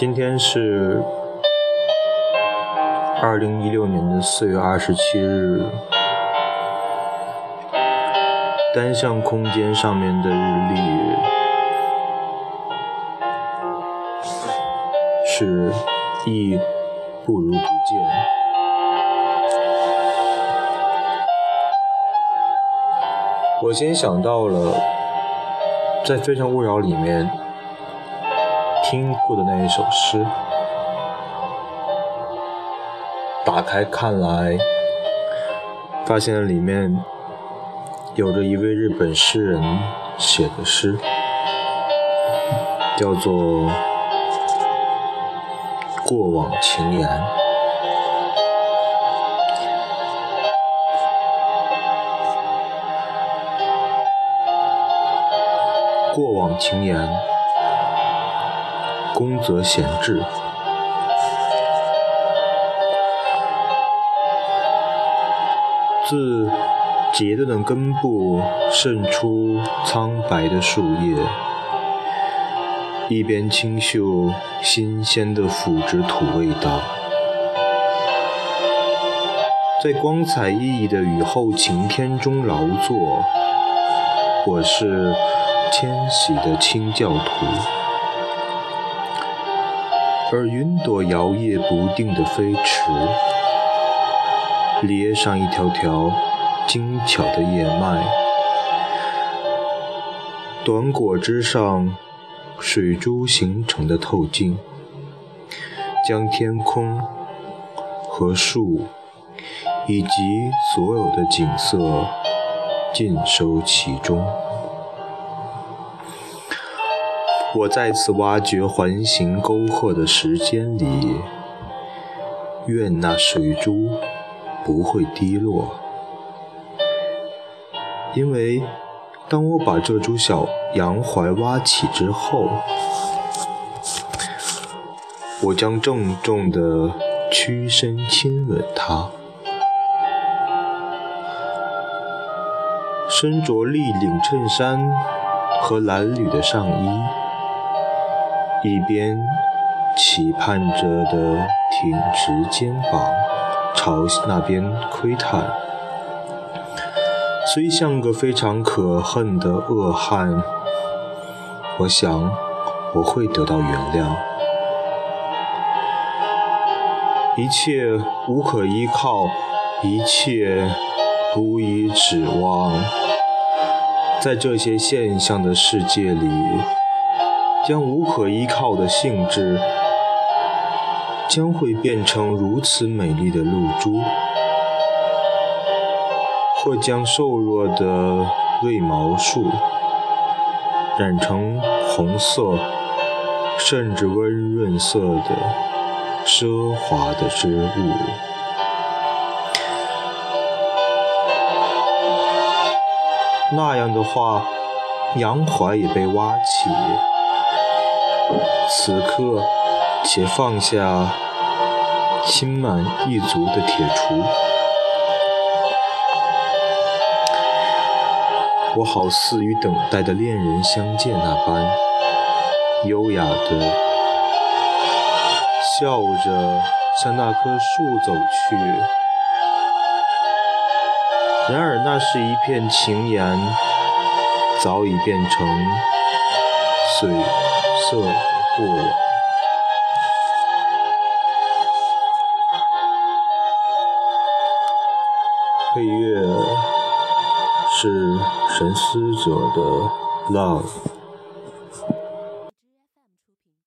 今天是二零一六年的四月二十七日，单向空间上面的日历是亦不如不见。我先想到了在《非诚勿扰》里面。听过的那一首诗，打开看来，发现里面有着一位日本诗人写的诗，叫做《过往情言》。过往情言。宫泽贤治，自截断的根部渗出苍白的树叶，一边清嗅新鲜的腐殖土味道，在光彩熠熠的雨后晴天中劳作。我是迁徙的清教徒。而云朵摇曳不定的飞驰，连上一条条精巧的叶脉，短果枝上水珠形成的透镜，将天空和树以及所有的景色尽收其中。我再次挖掘环形沟壑的时间里，愿那水珠不会滴落，因为当我把这株小洋槐挖起之后，我将郑重地屈身亲吻它。身着立领衬衫和蓝缕的上衣。一边期盼着的挺直肩膀，朝那边窥探，虽像个非常可恨的恶汉，我想我会得到原谅。一切无可依靠，一切无以指望，在这些现象的世界里。将无可依靠的性质，将会变成如此美丽的露珠，或将瘦弱的瑞毛树染成红色，甚至温润色的奢华的织物。那样的话，杨槐也被挖起。此刻，且放下心满意足的铁杵。我好似与等待的恋人相见那般，优雅的笑着向那棵树走去。然而，那是一片情言，早已变成水色。过往。配乐是神思者的《Love》。